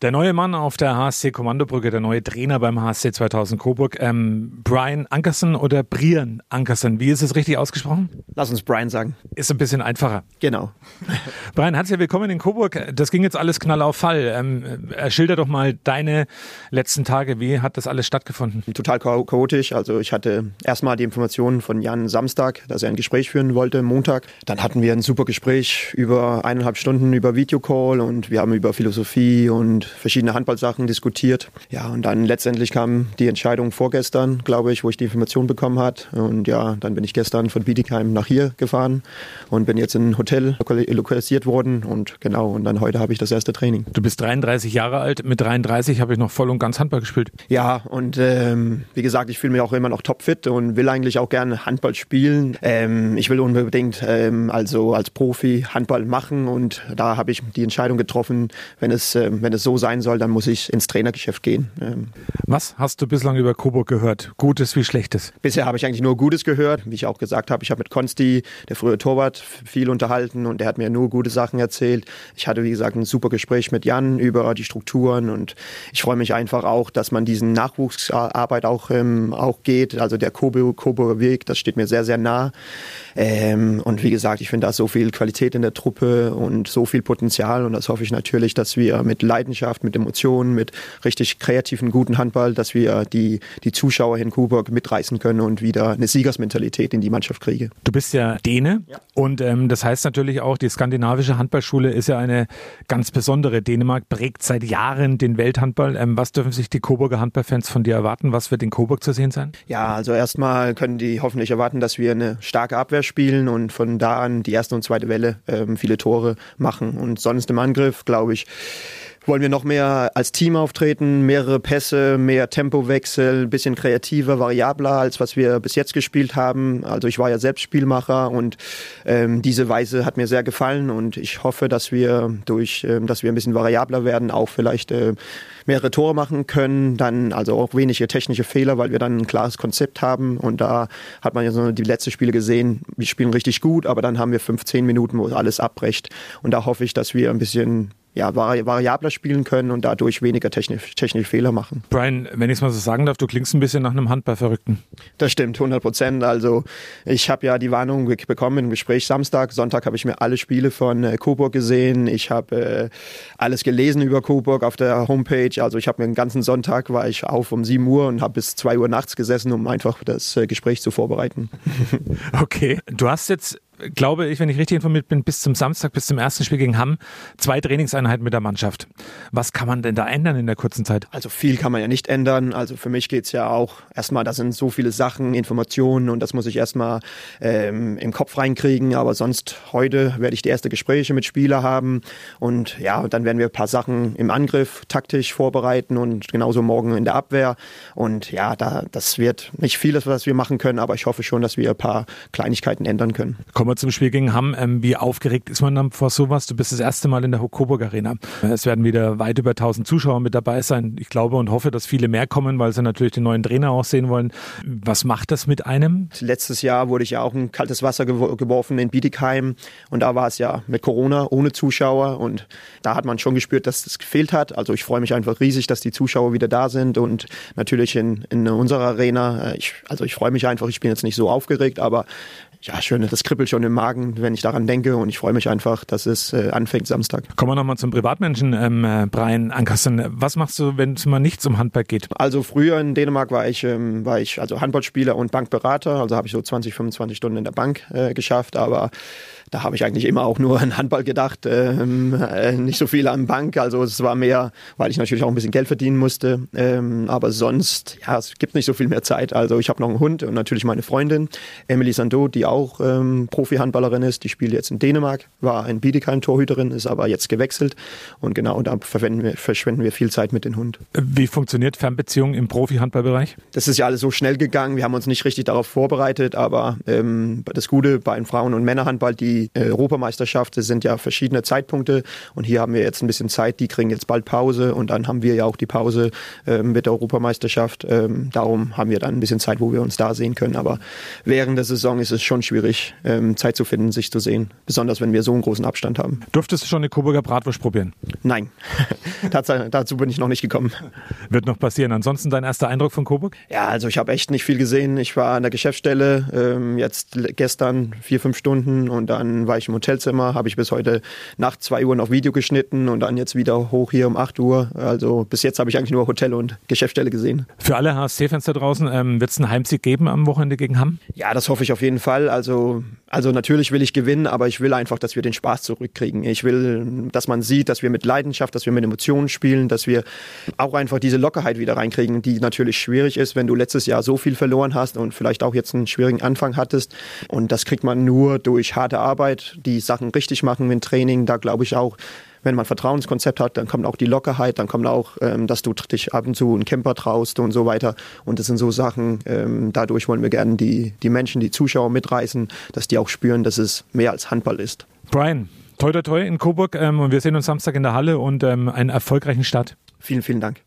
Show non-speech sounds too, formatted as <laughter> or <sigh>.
Der neue Mann auf der HSC-Kommandobrücke, der neue Trainer beim HSC 2000 Coburg, ähm, Brian Ankerson oder Brian Ankerson, wie ist es richtig ausgesprochen? Lass uns Brian sagen. Ist ein bisschen einfacher. Genau. <laughs> Brian, herzlich willkommen in Coburg. Das ging jetzt alles knall auf Fall. Ähm, schilder doch mal deine letzten Tage. Wie hat das alles stattgefunden? Total chaotisch. Also ich hatte erstmal die Informationen von Jan Samstag, dass er ein Gespräch führen wollte, Montag. Dann hatten wir ein super Gespräch über eineinhalb Stunden über Videocall und wir haben über Philosophie und verschiedene Handballsachen diskutiert. Ja, und dann letztendlich kam die Entscheidung vorgestern, glaube ich, wo ich die Information bekommen hat. Und ja, dann bin ich gestern von Bietigheim nach hier gefahren und bin jetzt in ein Hotel lokalisiert worden und genau, und dann heute habe ich das erste Training. Du bist 33 Jahre alt, mit 33 habe ich noch voll und ganz Handball gespielt. Ja, und ähm, wie gesagt, ich fühle mich auch immer noch topfit und will eigentlich auch gerne Handball spielen. Ähm, ich will unbedingt ähm, also als Profi Handball machen und da habe ich die Entscheidung getroffen, wenn es, ähm, wenn es so sein soll, dann muss ich ins Trainergeschäft gehen. Ähm, Was hast du bislang über Coburg gehört? Gutes wie Schlechtes? Bisher habe ich eigentlich nur Gutes gehört. Wie ich auch gesagt habe, ich habe mit Konsti, der frühe Torwart, viel unterhalten und der hat mir nur gute Sachen erzählt. Ich hatte, wie gesagt, ein super Gespräch mit Jan über die Strukturen und ich freue mich einfach auch, dass man diesen Nachwuchsarbeit auch, ähm, auch geht. Also der Coburger Coburg Weg, das steht mir sehr, sehr nah. Ähm, und wie gesagt, ich finde da so viel Qualität in der Truppe und so viel Potenzial und das hoffe ich natürlich, dass wir mit Leidenschaft, mit Emotionen, mit richtig kreativen, guten Handball, dass wir die, die Zuschauer in Coburg mitreißen können und wieder eine Siegersmentalität in die Mannschaft kriege. Du bist ja Däne ja. und ähm, das heißt natürlich auch, die skandinavische Handballschule ist ja eine ganz besondere. Dänemark prägt seit Jahren den Welthandball. Ähm, was dürfen sich die Coburger Handballfans von dir erwarten? Was wird in Coburg zu sehen sein? Ja, also erstmal können die hoffentlich erwarten, dass wir eine starke Abwehr spielen und von da an die erste und zweite Welle ähm, viele Tore machen. Und sonst im Angriff, glaube ich, wollen wir noch mehr als Team auftreten, mehrere Pässe, mehr Tempowechsel, ein bisschen kreativer, variabler, als was wir bis jetzt gespielt haben. Also ich war ja selbst Spielmacher und ähm, diese Weise hat mir sehr gefallen und ich hoffe, dass wir durch, ähm, dass wir ein bisschen variabler werden, auch vielleicht äh, mehrere Tore machen können, dann also auch wenige technische Fehler, weil wir dann ein klares Konzept haben. Und da hat man ja so die letzten Spiele gesehen, wir spielen richtig gut, aber dann haben wir 15 Minuten, wo alles abbrecht und da hoffe ich, dass wir ein bisschen ja, vari variabler spielen können und dadurch weniger technisch, technische Fehler machen. Brian, wenn ich es mal so sagen darf, du klingst ein bisschen nach einem Handballverrückten. Das stimmt, 100 Prozent. Also ich habe ja die Warnung bekommen im Gespräch Samstag. Sonntag habe ich mir alle Spiele von äh, Coburg gesehen. Ich habe äh, alles gelesen über Coburg auf der Homepage. Also ich habe mir den ganzen Sonntag, war ich auf um 7 Uhr und habe bis 2 Uhr nachts gesessen, um einfach das äh, Gespräch zu vorbereiten. <laughs> okay, du hast jetzt glaube ich, wenn ich richtig informiert bin, bis zum Samstag, bis zum ersten Spiel gegen Hamm, zwei Trainingseinheiten mit der Mannschaft. Was kann man denn da ändern in der kurzen Zeit? Also viel kann man ja nicht ändern. Also für mich geht's ja auch erstmal, da sind so viele Sachen, Informationen und das muss ich erstmal ähm, im Kopf reinkriegen. Aber sonst heute werde ich die erste Gespräche mit Spieler haben und ja, dann werden wir ein paar Sachen im Angriff taktisch vorbereiten und genauso morgen in der Abwehr. Und ja, da, das wird nicht vieles, was wir machen können, aber ich hoffe schon, dass wir ein paar Kleinigkeiten ändern können. Kommen wir zum Spiel gegen Hamm. Ähm, wie aufgeregt ist man dann vor sowas? Du bist das erste Mal in der Coburg Arena. Es werden wieder weit über 1000 Zuschauer mit dabei sein. Ich glaube und hoffe, dass viele mehr kommen, weil sie natürlich den neuen Trainer auch sehen wollen. Was macht das mit einem? Letztes Jahr wurde ich ja auch in kaltes Wasser geworfen in Bietigheim und da war es ja mit Corona ohne Zuschauer und da hat man schon gespürt, dass das gefehlt hat. Also ich freue mich einfach riesig, dass die Zuschauer wieder da sind und natürlich in, in unserer Arena. Ich, also ich freue mich einfach. Ich bin jetzt nicht so aufgeregt, aber ja, schön, das kribbelt schon im Magen, wenn ich daran denke und ich freue mich einfach, dass es äh, anfängt Samstag. Kommen wir nochmal zum Privatmenschen, ähm, äh, Brian Ankersen. Was machst du, wenn es mal nicht zum Handball geht? Also früher in Dänemark war ich, ähm, war ich also Handballspieler und Bankberater, also habe ich so 20, 25 Stunden in der Bank äh, geschafft, aber da habe ich eigentlich immer auch nur an Handball gedacht, ähm, äh, nicht so viel an Bank. Also es war mehr, weil ich natürlich auch ein bisschen Geld verdienen musste. Ähm, aber sonst, ja, es gibt nicht so viel mehr Zeit. Also ich habe noch einen Hund und natürlich meine Freundin, Emily Sando, die auch ähm, Profi-Handballerin ist. Die spielt jetzt in Dänemark, war in Bietigheim Torhüterin, ist aber jetzt gewechselt. Und genau da verschwenden wir, verschwenden wir viel Zeit mit dem Hund. Wie funktioniert Fernbeziehung im Profi-Handballbereich? Das ist ja alles so schnell gegangen. Wir haben uns nicht richtig darauf vorbereitet, aber ähm, das Gute bei Frauen- und Männerhandball, die die Europameisterschaft, das sind ja verschiedene Zeitpunkte und hier haben wir jetzt ein bisschen Zeit, die kriegen jetzt bald Pause und dann haben wir ja auch die Pause ähm, mit der Europameisterschaft. Ähm, darum haben wir dann ein bisschen Zeit, wo wir uns da sehen können. Aber während der Saison ist es schon schon schwierig, ähm, Zeit zu finden, sich zu sehen. Besonders wenn wir so einen großen Abstand haben. Durftest du schon eine Coburger Bratwurst probieren? Nein, <laughs> dazu bin ich noch nicht gekommen. Wird noch passieren. Ansonsten dein erster Eindruck von Coburg? Ja, also ich habe echt nicht viel gesehen. Ich war an der Geschäftsstelle ähm, jetzt gestern vier, fünf Stunden und dann war ich im Hotelzimmer, habe ich bis heute Nacht zwei Uhr noch Video geschnitten und dann jetzt wieder hoch hier um acht Uhr. Also bis jetzt habe ich eigentlich nur Hotel und Geschäftsstelle gesehen. Für alle HSC-Fans da draußen, ähm, wird es einen Heimsieg geben am Wochenende gegen Hamm? Ja, das hoffe ich auf jeden Fall. Also, also natürlich will ich gewinnen, aber ich will einfach, dass wir den Spaß zurückkriegen. Ich will, dass man sieht, dass wir mit Leidenschaft, dass wir mit Emotionen spielen, dass wir auch einfach diese Lockerheit wieder reinkriegen, die natürlich schwierig ist, wenn du letztes Jahr so viel verloren hast und vielleicht auch jetzt einen schwierigen Anfang hattest. Und das kriegt man nur durch harte Arbeit, die Sachen richtig machen mit Training. Da glaube ich auch, wenn man ein Vertrauenskonzept hat, dann kommt auch die Lockerheit, dann kommt auch, ähm, dass du dich ab und zu einen Camper traust und so weiter. Und das sind so Sachen, ähm, dadurch wollen wir gerne die, die Menschen, die Zuschauer mitreißen, dass die auch spüren, dass es mehr als Handball ist. Brian, toi toi toi in Coburg ähm, und wir sehen uns Samstag in der Halle und ähm, einen erfolgreichen Start. Vielen, vielen Dank.